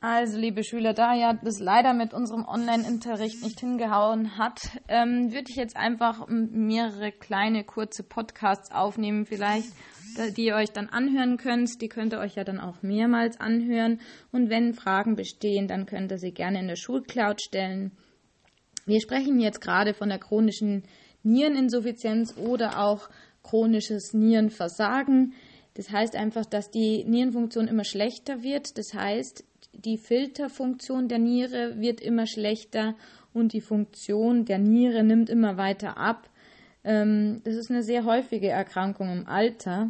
Also, liebe Schüler, da ja das leider mit unserem Online-Unterricht nicht hingehauen hat, ähm, würde ich jetzt einfach mehrere kleine, kurze Podcasts aufnehmen, vielleicht, die ihr euch dann anhören könnt. Die könnt ihr euch ja dann auch mehrmals anhören. Und wenn Fragen bestehen, dann könnt ihr sie gerne in der Schulcloud stellen. Wir sprechen jetzt gerade von der chronischen Niereninsuffizienz oder auch chronisches Nierenversagen. Das heißt einfach, dass die Nierenfunktion immer schlechter wird. Das heißt, die Filterfunktion der Niere wird immer schlechter und die Funktion der Niere nimmt immer weiter ab. Ähm, das ist eine sehr häufige Erkrankung im Alter.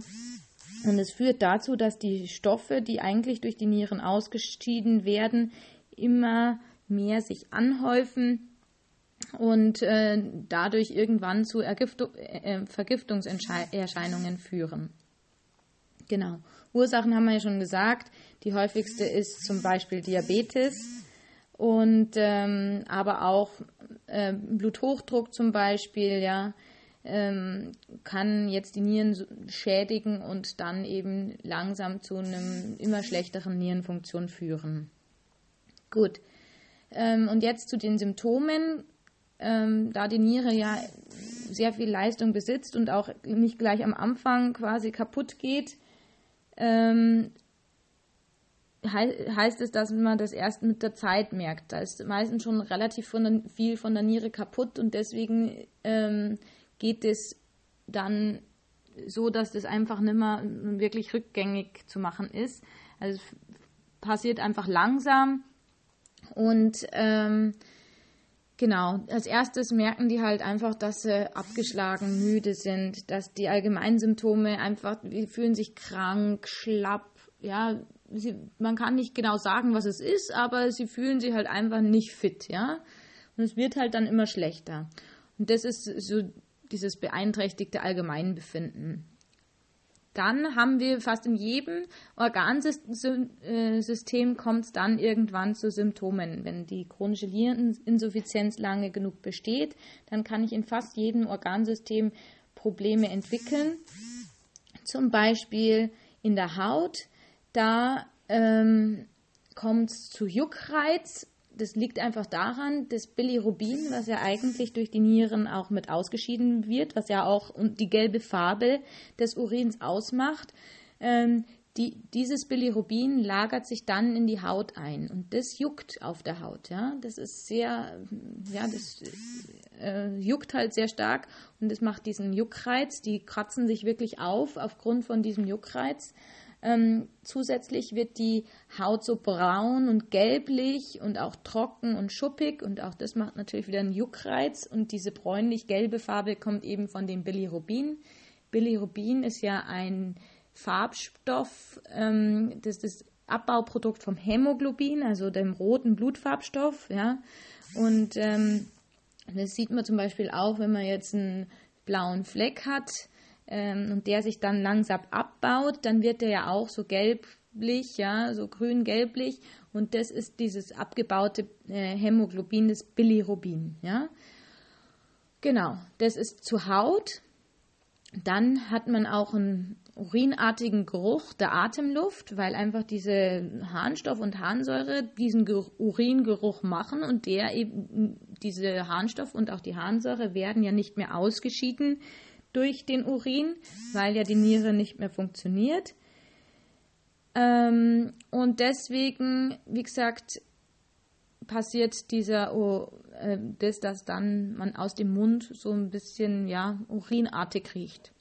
Und es führt dazu, dass die Stoffe, die eigentlich durch die Nieren ausgeschieden werden, immer mehr sich anhäufen und äh, dadurch irgendwann zu Ergiftung, äh, Vergiftungserscheinungen führen. Genau. Ursachen haben wir ja schon gesagt. Die häufigste ist zum Beispiel Diabetes und ähm, aber auch äh, Bluthochdruck zum Beispiel, ja, ähm, kann jetzt die Nieren schädigen und dann eben langsam zu einem immer schlechteren Nierenfunktion führen. Gut. Ähm, und jetzt zu den Symptomen. Ähm, da die Niere ja sehr viel Leistung besitzt und auch nicht gleich am Anfang quasi kaputt geht, ähm, heißt es, dass man das erst mit der Zeit merkt. Da ist meistens schon relativ von der, viel von der Niere kaputt und deswegen ähm, geht es dann so, dass das einfach nicht mehr wirklich rückgängig zu machen ist. Also es passiert einfach langsam und ähm, Genau, als erstes merken die halt einfach, dass sie abgeschlagen, müde sind, dass die allgemeinen Symptome einfach, die fühlen sich krank, schlapp, ja, sie, man kann nicht genau sagen, was es ist, aber sie fühlen sich halt einfach nicht fit, ja. Und es wird halt dann immer schlechter. Und das ist so dieses beeinträchtigte Allgemeinbefinden. Dann haben wir fast in jedem Organsystem kommt es dann irgendwann zu Symptomen. Wenn die chronische Niereninsuffizienz lange genug besteht, dann kann ich in fast jedem Organsystem Probleme entwickeln. Zum Beispiel in der Haut, da ähm, kommt es zu Juckreiz das liegt einfach daran, dass Bilirubin, was ja eigentlich durch die Nieren auch mit ausgeschieden wird, was ja auch die gelbe Farbe des Urins ausmacht, ähm, die, dieses Bilirubin lagert sich dann in die Haut ein und das juckt auf der Haut. Ja, das ist sehr, ja, das äh, juckt halt sehr stark und das macht diesen Juckreiz. Die kratzen sich wirklich auf aufgrund von diesem Juckreiz. Ähm, zusätzlich wird die Haut so braun und gelblich und auch trocken und schuppig und auch das macht natürlich wieder einen Juckreiz und diese bräunlich-gelbe Farbe kommt eben von dem Bilirubin. Bilirubin ist ja ein Farbstoff, ähm, das ist das Abbauprodukt vom Hämoglobin, also dem roten Blutfarbstoff, ja. Und ähm, das sieht man zum Beispiel auch, wenn man jetzt einen blauen Fleck hat, ähm, und der sich dann langsam abbaut, dann wird der ja auch so gelblich, ja, so grün-gelblich und das ist dieses abgebaute äh, Hämoglobin, das Bilirubin, ja. Genau, das ist zur Haut. Dann hat man auch einen urinartigen Geruch der Atemluft, weil einfach diese Harnstoff und Harnsäure diesen Uringeruch machen und der eben diese Harnstoff und auch die Harnsäure werden ja nicht mehr ausgeschieden durch den Urin, weil ja die Niere nicht mehr funktioniert. Ähm, und deswegen, wie gesagt, passiert dieser, oh, äh, das, dass dann man aus dem Mund so ein bisschen, ja, urinartig riecht.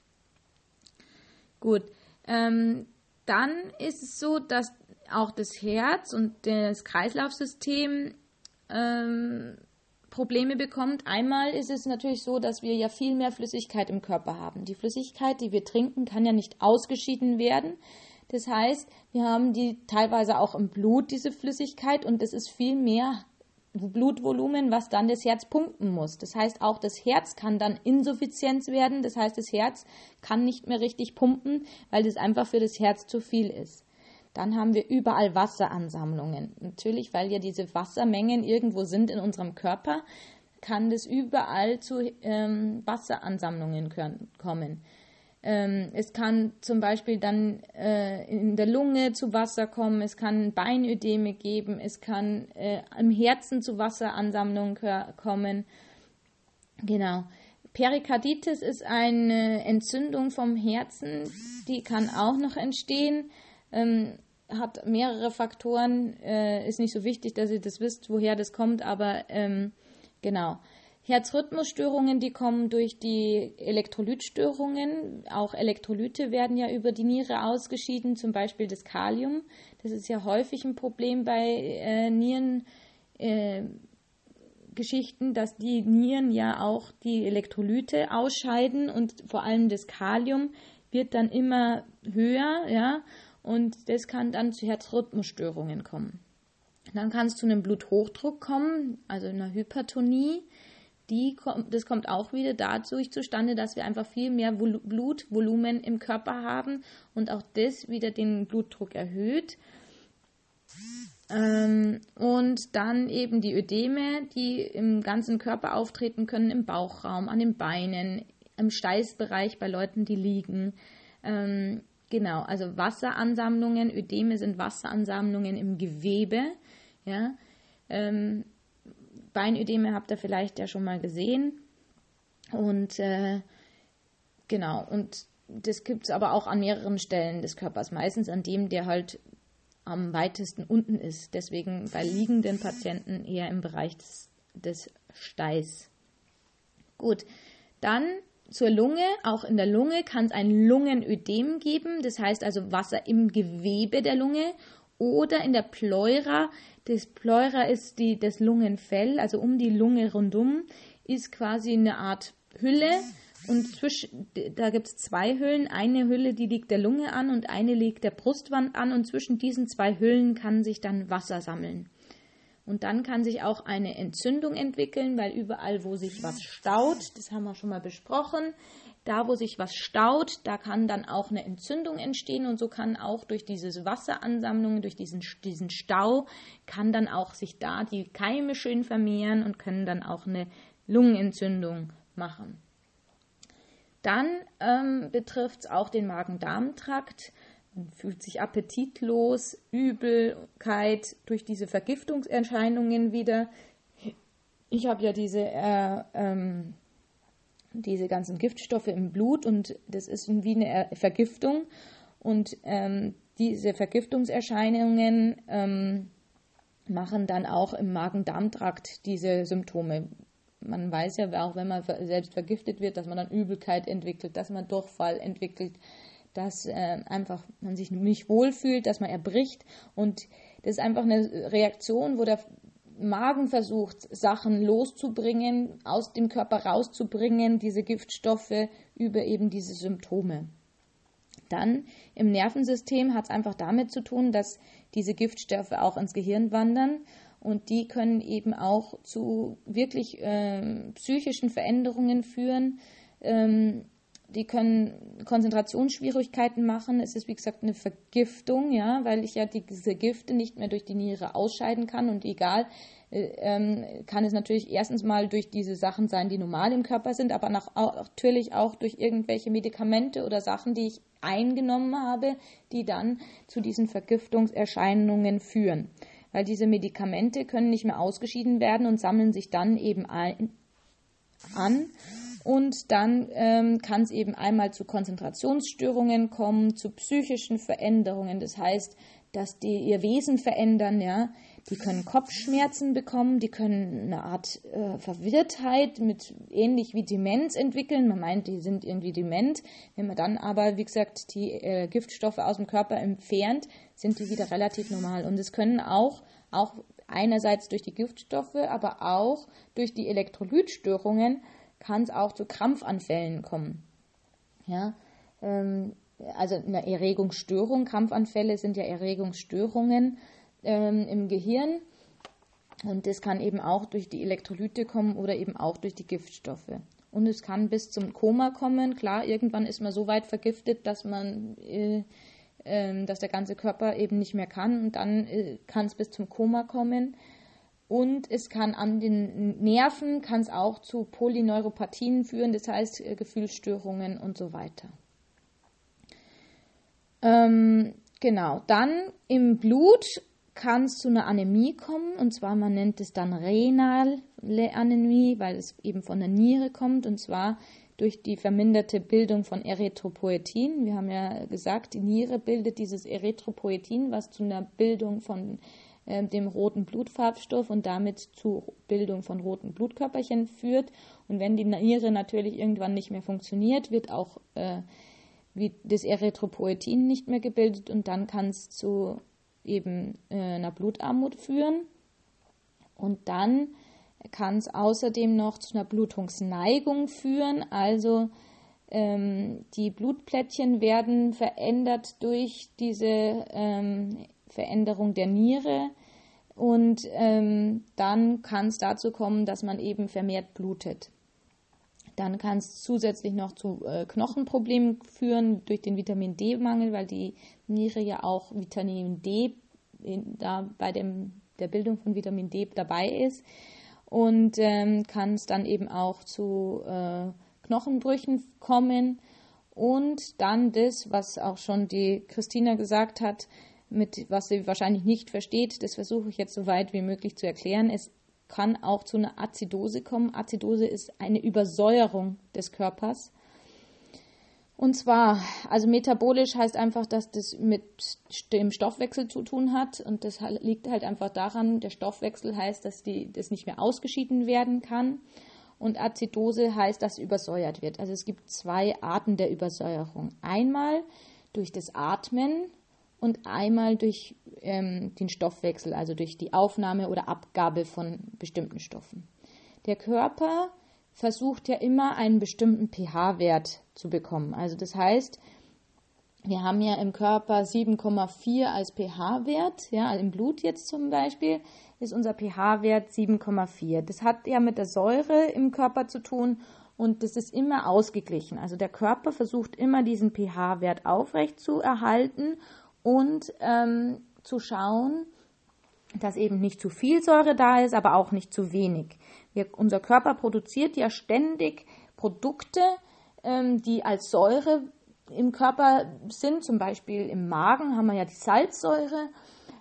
Gut, ähm, dann ist es so, dass auch das Herz und das Kreislaufsystem ähm, Probleme bekommt. Einmal ist es natürlich so, dass wir ja viel mehr Flüssigkeit im Körper haben. Die Flüssigkeit, die wir trinken, kann ja nicht ausgeschieden werden. Das heißt, wir haben die teilweise auch im Blut, diese Flüssigkeit, und das ist viel mehr Blutvolumen, was dann das Herz pumpen muss. Das heißt, auch das Herz kann dann Insuffizienz werden. Das heißt, das Herz kann nicht mehr richtig pumpen, weil das einfach für das Herz zu viel ist. Dann haben wir überall Wasseransammlungen. Natürlich, weil ja diese Wassermengen irgendwo sind in unserem Körper, kann das überall zu ähm, Wasseransammlungen kommen. Ähm, es kann zum Beispiel dann äh, in der Lunge zu Wasser kommen, es kann Beinödeme geben, es kann äh, im Herzen zu Wasseransammlungen kommen. Genau. Perikarditis ist eine Entzündung vom Herzen, die kann auch noch entstehen. Ähm, hat mehrere Faktoren, äh, ist nicht so wichtig, dass ihr das wisst, woher das kommt, aber ähm, genau. Herzrhythmusstörungen, die kommen durch die Elektrolytstörungen. Auch Elektrolyte werden ja über die Niere ausgeschieden, zum Beispiel das Kalium. Das ist ja häufig ein Problem bei äh, Nieren. Äh, dass die Nieren ja auch die Elektrolyte ausscheiden und vor allem das Kalium wird dann immer höher, ja, und das kann dann zu Herzrhythmusstörungen kommen. Dann kann es zu einem Bluthochdruck kommen, also einer Hypertonie. Die kommt, das kommt auch wieder dadurch zustande, dass wir einfach viel mehr Vol Blutvolumen im Körper haben und auch das wieder den Blutdruck erhöht. Ähm, und dann eben die Ödeme, die im ganzen Körper auftreten können, im Bauchraum, an den Beinen, im Steißbereich bei Leuten, die liegen. Ähm, genau, also Wasseransammlungen, Ödeme sind Wasseransammlungen im Gewebe. Ja. Ähm, Beinödeme habt ihr vielleicht ja schon mal gesehen. Und äh, genau, und das gibt es aber auch an mehreren Stellen des Körpers, meistens an dem, der halt am weitesten unten ist. Deswegen bei liegenden Patienten eher im Bereich des, des Steiß. Gut, dann zur Lunge. Auch in der Lunge kann es ein Lungenödem geben, das heißt also Wasser im Gewebe der Lunge oder in der Pleura. Das Pleura ist die, das Lungenfell, also um die Lunge rundum, ist quasi eine Art Hülle und zwischen, da gibt es zwei Hüllen. Eine Hülle, die liegt der Lunge an und eine liegt der Brustwand an. Und zwischen diesen zwei Hüllen kann sich dann Wasser sammeln. Und dann kann sich auch eine Entzündung entwickeln, weil überall, wo sich was staut, das haben wir schon mal besprochen, da, wo sich was staut, da kann dann auch eine Entzündung entstehen und so kann auch durch diese Wasseransammlung, durch diesen, diesen Stau, kann dann auch sich da die Keime schön vermehren und können dann auch eine Lungenentzündung machen. Dann ähm, betrifft es auch den Magen-Darm-Trakt. Fühlt sich appetitlos, Übelkeit durch diese Vergiftungserscheinungen wieder. Ich habe ja diese, äh, ähm, diese ganzen Giftstoffe im Blut und das ist wie eine Vergiftung. Und ähm, diese Vergiftungserscheinungen ähm, machen dann auch im Magen-Darm-Trakt diese Symptome man weiß ja auch, wenn man selbst vergiftet wird, dass man dann Übelkeit entwickelt, dass man Durchfall entwickelt, dass äh, einfach man sich nicht wohlfühlt, dass man erbricht. Und das ist einfach eine Reaktion, wo der Magen versucht, Sachen loszubringen, aus dem Körper rauszubringen, diese Giftstoffe über eben diese Symptome. Dann im Nervensystem hat es einfach damit zu tun, dass diese Giftstoffe auch ins Gehirn wandern und die können eben auch zu wirklich ähm, psychischen Veränderungen führen. Ähm, die können Konzentrationsschwierigkeiten machen. Es ist wie gesagt eine Vergiftung, ja, weil ich ja diese Gifte nicht mehr durch die Niere ausscheiden kann und egal, äh, ähm, kann es natürlich erstens mal durch diese Sachen sein, die normal im Körper sind, aber nach, natürlich auch durch irgendwelche Medikamente oder Sachen, die ich eingenommen habe, die dann zu diesen Vergiftungserscheinungen führen weil diese Medikamente können nicht mehr ausgeschieden werden und sammeln sich dann eben ein, an. Und dann ähm, kann es eben einmal zu Konzentrationsstörungen kommen, zu psychischen Veränderungen. Das heißt, dass die ihr Wesen verändern, ja. Die können Kopfschmerzen bekommen, die können eine Art äh, Verwirrtheit mit ähnlich wie Demenz entwickeln. Man meint, die sind irgendwie dement. Wenn man dann aber, wie gesagt, die äh, Giftstoffe aus dem Körper entfernt, sind die wieder relativ normal. Und es können auch auch einerseits durch die Giftstoffe, aber auch durch die Elektrolytstörungen kann es auch zu Krampfanfällen kommen. Ja, ähm, also eine Erregungsstörung, Krampfanfälle sind ja Erregungsstörungen ähm, im Gehirn und das kann eben auch durch die Elektrolyte kommen oder eben auch durch die Giftstoffe. Und es kann bis zum Koma kommen. Klar, irgendwann ist man so weit vergiftet, dass man äh, ähm, dass der ganze Körper eben nicht mehr kann und dann äh, kann es bis zum Koma kommen. Und es kann an den Nerven, kann es auch zu Polyneuropathien führen, das heißt äh, Gefühlsstörungen und so weiter. Ähm, genau, dann im Blut kann es zu einer Anämie kommen, und zwar man nennt es dann renale Anämie, weil es eben von der Niere kommt, und zwar durch die verminderte Bildung von Erythropoetin. Wir haben ja gesagt, die Niere bildet dieses Erythropoetin, was zu einer Bildung von äh, dem roten Blutfarbstoff und damit zur Bildung von roten Blutkörperchen führt. Und wenn die Niere natürlich irgendwann nicht mehr funktioniert, wird auch äh, das Erythropoetin nicht mehr gebildet und dann kann es zu eben äh, einer Blutarmut führen. Und dann kann es außerdem noch zu einer Blutungsneigung führen, also ähm, die Blutplättchen werden verändert durch diese ähm, Veränderung der Niere und ähm, dann kann es dazu kommen, dass man eben vermehrt blutet. Dann kann es zusätzlich noch zu äh, Knochenproblemen führen durch den Vitamin D-Mangel, weil die Niere ja auch Vitamin D in, da bei dem, der Bildung von Vitamin D dabei ist. Und ähm, kann es dann eben auch zu äh, Knochenbrüchen kommen. Und dann das, was auch schon die Christina gesagt hat, mit was sie wahrscheinlich nicht versteht, das versuche ich jetzt so weit wie möglich zu erklären. Es kann auch zu einer Azidose kommen. Azidose ist eine Übersäuerung des Körpers. Und zwar, also metabolisch heißt einfach, dass das mit dem Stoffwechsel zu tun hat. Und das liegt halt einfach daran, der Stoffwechsel heißt, dass die, das nicht mehr ausgeschieden werden kann. Und Azidose heißt, dass übersäuert wird. Also es gibt zwei Arten der Übersäuerung. Einmal durch das Atmen und einmal durch ähm, den Stoffwechsel, also durch die Aufnahme oder Abgabe von bestimmten Stoffen. Der Körper versucht ja immer einen bestimmten pH-Wert zu bekommen. Also das heißt, wir haben ja im Körper 7,4 als pH-Wert, ja, im Blut jetzt zum Beispiel ist unser pH-Wert 7,4. Das hat ja mit der Säure im Körper zu tun und das ist immer ausgeglichen. Also der Körper versucht immer diesen pH-Wert aufrecht zu erhalten und ähm, zu schauen, dass eben nicht zu viel Säure da ist, aber auch nicht zu wenig. Wir, unser Körper produziert ja ständig Produkte, ähm, die als Säure im Körper sind. Zum Beispiel im Magen haben wir ja die Salzsäure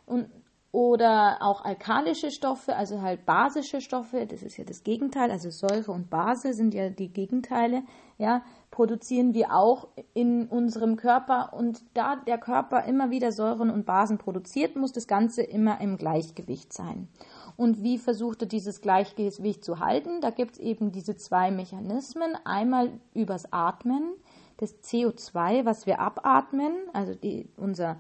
und oder auch alkalische Stoffe, also halt basische Stoffe, das ist ja das Gegenteil, also Säure und Base sind ja die Gegenteile, ja, produzieren wir auch in unserem Körper und da der Körper immer wieder Säuren und Basen produziert, muss das Ganze immer im Gleichgewicht sein. Und wie versucht er dieses Gleichgewicht zu halten? Da gibt es eben diese zwei Mechanismen. Einmal übers Atmen, das CO2, was wir abatmen, also die, unser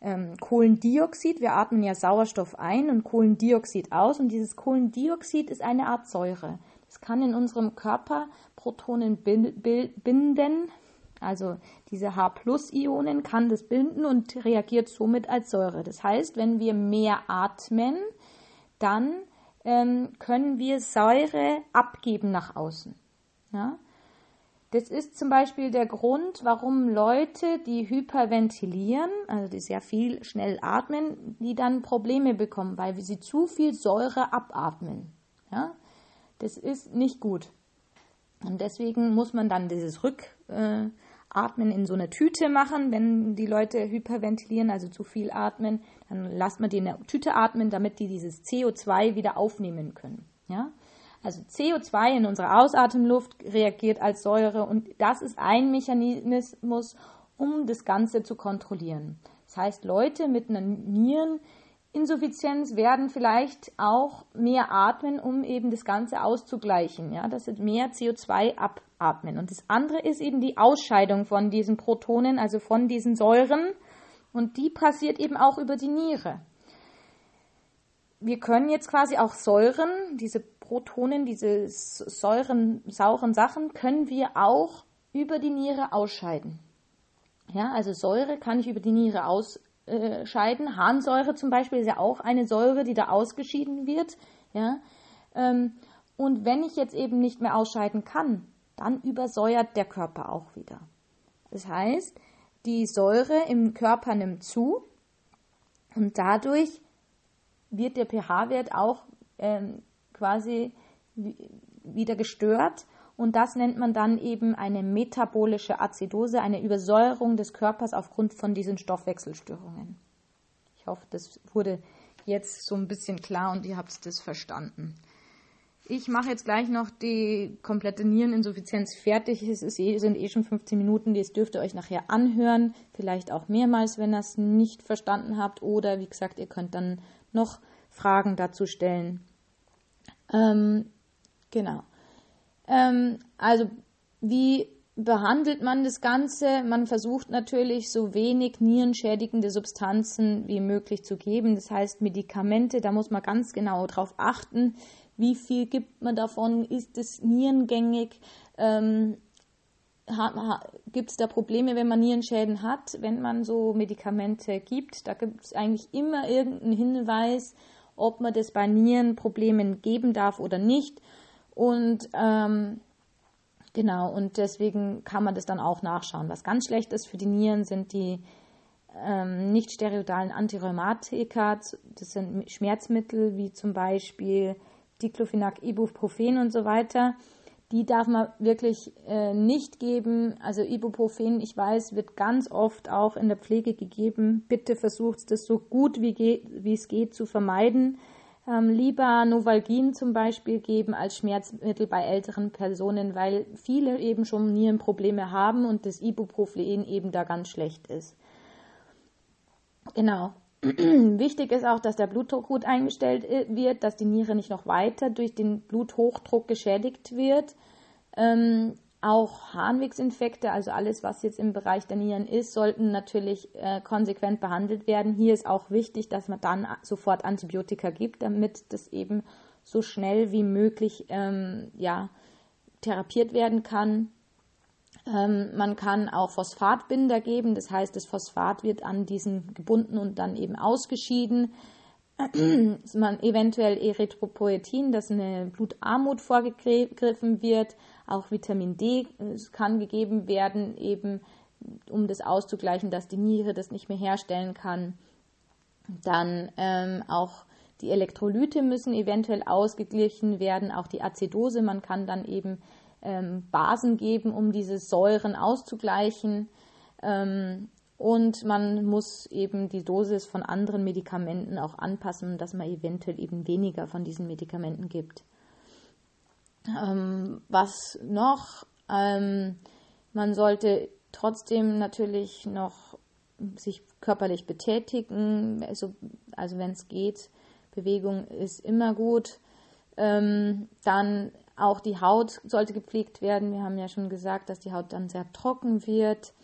ähm, Kohlendioxid. Wir atmen ja Sauerstoff ein und Kohlendioxid aus. Und dieses Kohlendioxid ist eine Art Säure. Kann in unserem Körper Protonen binden. Also diese H-Ionen kann das binden und reagiert somit als Säure. Das heißt, wenn wir mehr atmen, dann ähm, können wir Säure abgeben nach außen. Ja? Das ist zum Beispiel der Grund, warum Leute, die hyperventilieren, also die sehr viel schnell atmen, die dann Probleme bekommen, weil sie zu viel Säure abatmen. Ja? Das ist nicht gut. Und deswegen muss man dann dieses Rückatmen in so einer Tüte machen, wenn die Leute hyperventilieren, also zu viel atmen, dann lasst man die in der Tüte atmen, damit die dieses CO2 wieder aufnehmen können. Ja? Also CO2 in unserer Ausatemluft reagiert als Säure und das ist ein Mechanismus, um das Ganze zu kontrollieren. Das heißt, Leute mit einer Niereninsuffizienz werden vielleicht auch mehr atmen, um eben das Ganze auszugleichen, ja, dass sie mehr CO2 abatmen. Und das andere ist eben die Ausscheidung von diesen Protonen, also von diesen Säuren. Und die passiert eben auch über die Niere. Wir können jetzt quasi auch Säuren, diese Protonen, diese säuren, sauren Sachen, können wir auch über die Niere ausscheiden. Ja, also Säure kann ich über die Niere ausscheiden. Harnsäure zum Beispiel ist ja auch eine Säure, die da ausgeschieden wird. Ja, ähm, und wenn ich jetzt eben nicht mehr ausscheiden kann, dann übersäuert der Körper auch wieder. Das heißt, die Säure im Körper nimmt zu und dadurch wird der pH-Wert auch ähm, quasi wieder gestört Und das nennt man dann eben eine metabolische Azidose, eine Übersäuerung des Körpers aufgrund von diesen Stoffwechselstörungen. Ich hoffe, das wurde jetzt so ein bisschen klar und ihr habt das verstanden. Ich mache jetzt gleich noch die komplette Niereninsuffizienz fertig. Es eh, sind eh schon 15 Minuten, das dürft ihr euch nachher anhören. Vielleicht auch mehrmals, wenn ihr es nicht verstanden habt. Oder wie gesagt, ihr könnt dann noch Fragen dazu stellen. Ähm, genau. Ähm, also, wie behandelt man das Ganze? Man versucht natürlich so wenig nierenschädigende Substanzen wie möglich zu geben. Das heißt, Medikamente, da muss man ganz genau drauf achten wie viel gibt man davon, ist es nierengängig, ähm, gibt es da Probleme, wenn man Nierenschäden hat, wenn man so Medikamente gibt. Da gibt es eigentlich immer irgendeinen Hinweis, ob man das bei Nierenproblemen geben darf oder nicht. Und ähm, genau, und deswegen kann man das dann auch nachschauen. Was ganz schlecht ist für die Nieren, sind die ähm, nicht steroidalen Antirheumatika. Das sind Schmerzmittel wie zum Beispiel Diclofenac, Ibuprofen und so weiter, die darf man wirklich äh, nicht geben. Also Ibuprofen, ich weiß, wird ganz oft auch in der Pflege gegeben. Bitte versucht das so gut wie, wie es geht zu vermeiden. Ähm, lieber Novalgin zum Beispiel geben als Schmerzmittel bei älteren Personen, weil viele eben schon Nierenprobleme haben und das Ibuprofen eben da ganz schlecht ist. Genau. Wichtig ist auch, dass der Blutdruck gut eingestellt wird, dass die Niere nicht noch weiter durch den Bluthochdruck geschädigt wird. Ähm, auch Harnwegsinfekte, also alles, was jetzt im Bereich der Nieren ist, sollten natürlich äh, konsequent behandelt werden. Hier ist auch wichtig, dass man dann sofort Antibiotika gibt, damit das eben so schnell wie möglich ähm, ja, therapiert werden kann. Ähm, man kann auch Phosphatbinder geben, das heißt, das Phosphat wird an diesen gebunden und dann eben ausgeschieden. Man eventuell Erythropoetin, dass eine Blutarmut vorgegriffen wird. Auch Vitamin D äh, kann gegeben werden, eben um das auszugleichen, dass die Niere das nicht mehr herstellen kann. Dann ähm, auch die Elektrolyte müssen eventuell ausgeglichen werden, auch die Azidose. Man kann dann eben ähm, Basen geben, um diese Säuren auszugleichen. Ähm, und man muss eben die Dosis von anderen Medikamenten auch anpassen, dass man eventuell eben weniger von diesen Medikamenten gibt. Ähm, was noch? Ähm, man sollte trotzdem natürlich noch sich körperlich betätigen, also, also wenn es geht. Bewegung ist immer gut. Ähm, dann auch die Haut sollte gepflegt werden. Wir haben ja schon gesagt, dass die Haut dann sehr trocken wird.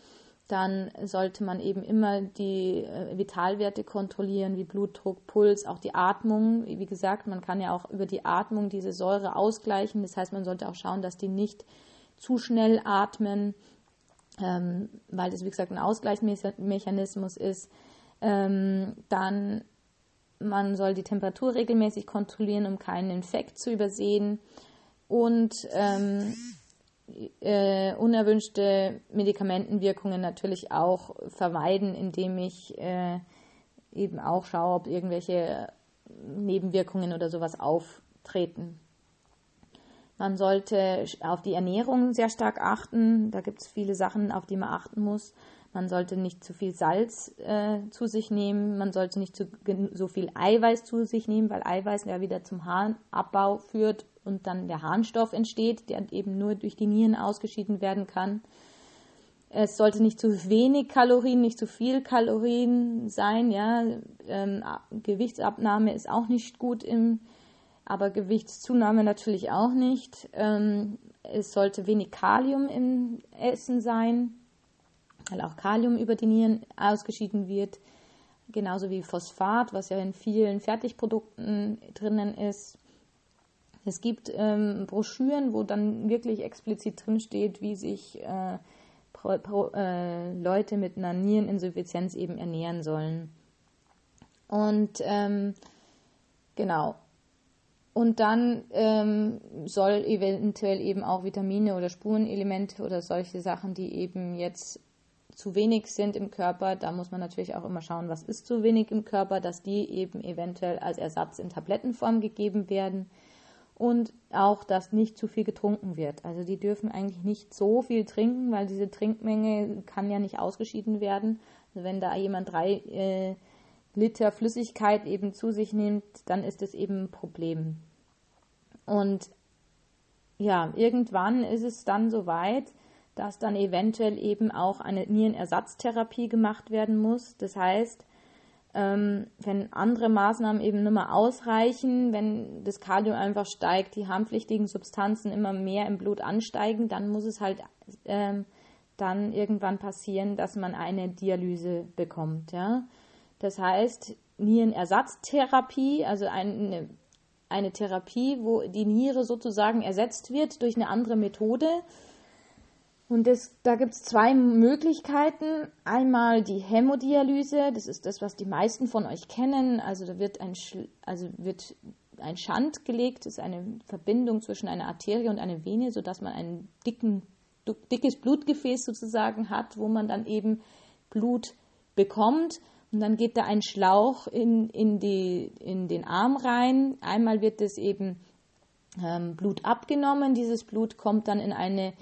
Dann sollte man eben immer die äh, Vitalwerte kontrollieren, wie Blutdruck, Puls, auch die Atmung. Wie gesagt, man kann ja auch über die Atmung diese Säure ausgleichen. Das heißt, man sollte auch schauen, dass die nicht zu schnell atmen, ähm, weil das, wie gesagt, ein Ausgleichsmechanismus ist. Ähm, dann man soll die Temperatur regelmäßig kontrollieren, um keinen Infekt zu übersehen und ähm, äh, unerwünschte Medikamentenwirkungen natürlich auch vermeiden, indem ich äh, eben auch schaue, ob irgendwelche Nebenwirkungen oder sowas auftreten. Man sollte auf die Ernährung sehr stark achten. Da gibt es viele Sachen, auf die man achten muss. Man sollte nicht zu viel Salz äh, zu sich nehmen. Man sollte nicht zu, so viel Eiweiß zu sich nehmen, weil Eiweiß ja wieder zum Harnabbau führt und dann der Harnstoff entsteht, der eben nur durch die Nieren ausgeschieden werden kann. Es sollte nicht zu wenig Kalorien, nicht zu viel Kalorien sein. Ja, ähm, Gewichtsabnahme ist auch nicht gut im, aber Gewichtszunahme natürlich auch nicht. Ähm, es sollte wenig Kalium im Essen sein, weil auch Kalium über die Nieren ausgeschieden wird. Genauso wie Phosphat, was ja in vielen Fertigprodukten drinnen ist. Es gibt ähm, Broschüren, wo dann wirklich explizit drinsteht, wie sich äh, pro, pro, äh, Leute mit einer Niereninsuffizienz eben ernähren sollen. Und ähm, genau. Und dann ähm, soll eventuell eben auch Vitamine oder Spurenelemente oder solche Sachen, die eben jetzt zu wenig sind im Körper, da muss man natürlich auch immer schauen, was ist zu wenig im Körper, dass die eben eventuell als Ersatz in Tablettenform gegeben werden. Und auch, dass nicht zu viel getrunken wird. Also die dürfen eigentlich nicht so viel trinken, weil diese Trinkmenge kann ja nicht ausgeschieden werden. Also wenn da jemand drei äh, Liter Flüssigkeit eben zu sich nimmt, dann ist es eben ein Problem. Und ja, irgendwann ist es dann so weit, dass dann eventuell eben auch eine Nierenersatztherapie gemacht werden muss. Das heißt, ähm, wenn andere Maßnahmen eben nicht mehr ausreichen, wenn das Kalium einfach steigt, die harmpflichtigen Substanzen immer mehr im Blut ansteigen, dann muss es halt ähm, dann irgendwann passieren, dass man eine Dialyse bekommt. Ja? Das heißt, Nierenersatztherapie, also eine, eine Therapie, wo die Niere sozusagen ersetzt wird durch eine andere Methode, und das, da gibt es zwei Möglichkeiten. Einmal die Hämodialyse, das ist das, was die meisten von euch kennen. Also da wird ein, also wird ein Schand gelegt, das ist eine Verbindung zwischen einer Arterie und einer Vene, sodass man ein dicken, dickes Blutgefäß sozusagen hat, wo man dann eben Blut bekommt. Und dann geht da ein Schlauch in, in, die, in den Arm rein. Einmal wird das eben ähm, Blut abgenommen. Dieses Blut kommt dann in eine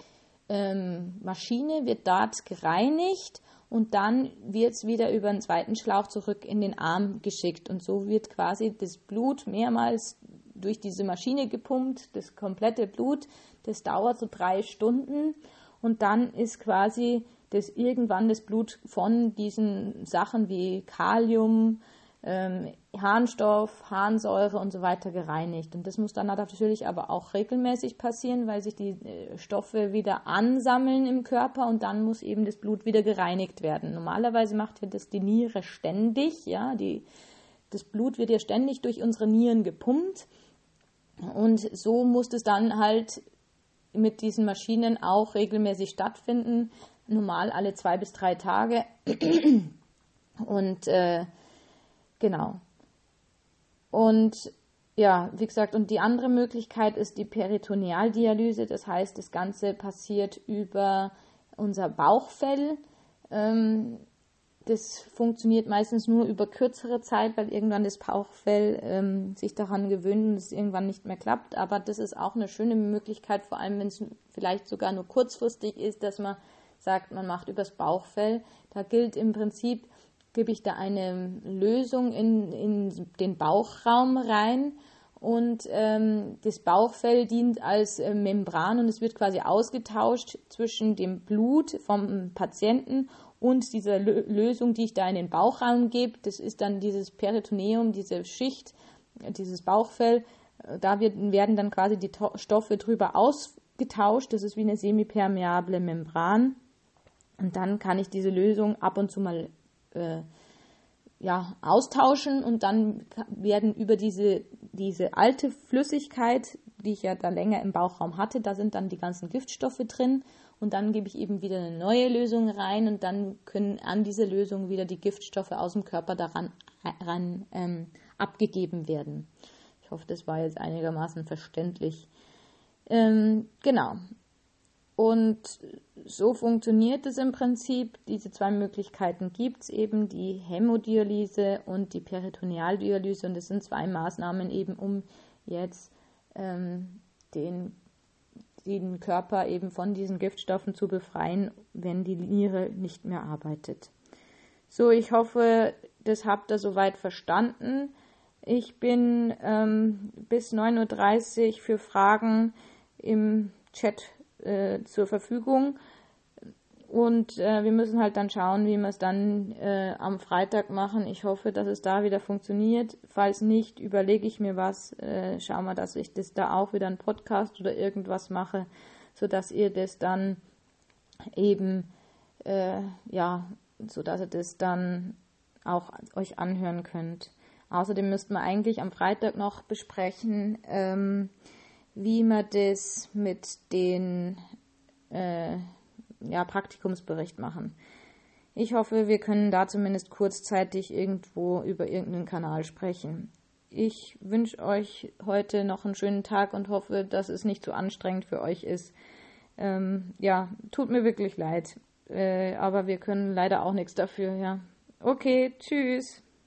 ähm, Maschine, wird dort gereinigt und dann wird es wieder über einen zweiten Schlauch zurück in den Arm geschickt. Und so wird quasi das Blut mehrmals durch diese Maschine gepumpt, das komplette Blut. Das dauert so drei Stunden und dann ist quasi das irgendwann das Blut von diesen Sachen wie Kalium, ähm, Harnstoff, Harnsäure und so weiter gereinigt. Und das muss dann natürlich aber auch regelmäßig passieren, weil sich die äh, Stoffe wieder ansammeln im Körper und dann muss eben das Blut wieder gereinigt werden. Normalerweise macht ja das die Niere ständig, ja, die, das Blut wird ja ständig durch unsere Nieren gepumpt und so muss es dann halt mit diesen Maschinen auch regelmäßig stattfinden, normal alle zwei bis drei Tage. Und äh, Genau. Und ja, wie gesagt, und die andere Möglichkeit ist die Peritonealdialyse. Das heißt, das Ganze passiert über unser Bauchfell. Ähm, das funktioniert meistens nur über kürzere Zeit, weil irgendwann das Bauchfell ähm, sich daran gewöhnt und es irgendwann nicht mehr klappt. Aber das ist auch eine schöne Möglichkeit, vor allem wenn es vielleicht sogar nur kurzfristig ist, dass man sagt, man macht übers Bauchfell. Da gilt im Prinzip, gebe ich da eine Lösung in, in den Bauchraum rein und ähm, das Bauchfell dient als äh, Membran und es wird quasi ausgetauscht zwischen dem Blut vom Patienten und dieser Lö Lösung, die ich da in den Bauchraum gebe. Das ist dann dieses Peritoneum, diese Schicht, dieses Bauchfell. Da wird, werden dann quasi die to Stoffe drüber ausgetauscht. Das ist wie eine semipermeable Membran. Und dann kann ich diese Lösung ab und zu mal äh, ja, austauschen und dann werden über diese, diese alte Flüssigkeit, die ich ja da länger im Bauchraum hatte, da sind dann die ganzen Giftstoffe drin und dann gebe ich eben wieder eine neue Lösung rein und dann können an diese Lösung wieder die Giftstoffe aus dem Körper daran ran, ähm, abgegeben werden. Ich hoffe, das war jetzt einigermaßen verständlich. Ähm, genau. Und so funktioniert es im Prinzip. Diese zwei Möglichkeiten gibt es eben, die Hämodialyse und die Peritonealdialyse. Und das sind zwei Maßnahmen eben, um jetzt ähm, den, den Körper eben von diesen Giftstoffen zu befreien, wenn die Niere nicht mehr arbeitet. So, ich hoffe, das habt ihr soweit verstanden. Ich bin ähm, bis 9.30 Uhr für Fragen im Chat äh, zur Verfügung. Und äh, wir müssen halt dann schauen, wie wir es dann äh, am Freitag machen. Ich hoffe, dass es da wieder funktioniert. Falls nicht, überlege ich mir was. Äh, schau mal, dass ich das da auch wieder einen Podcast oder irgendwas mache, sodass ihr das dann eben, äh, ja, sodass ihr das dann auch euch anhören könnt. Außerdem müssten wir eigentlich am Freitag noch besprechen, ähm, wie man das mit den äh, ja, Praktikumsbericht machen. Ich hoffe, wir können da zumindest kurzzeitig irgendwo über irgendeinen Kanal sprechen. Ich wünsche euch heute noch einen schönen Tag und hoffe, dass es nicht zu anstrengend für euch ist. Ähm, ja, tut mir wirklich leid. Äh, aber wir können leider auch nichts dafür, ja. Okay, tschüss.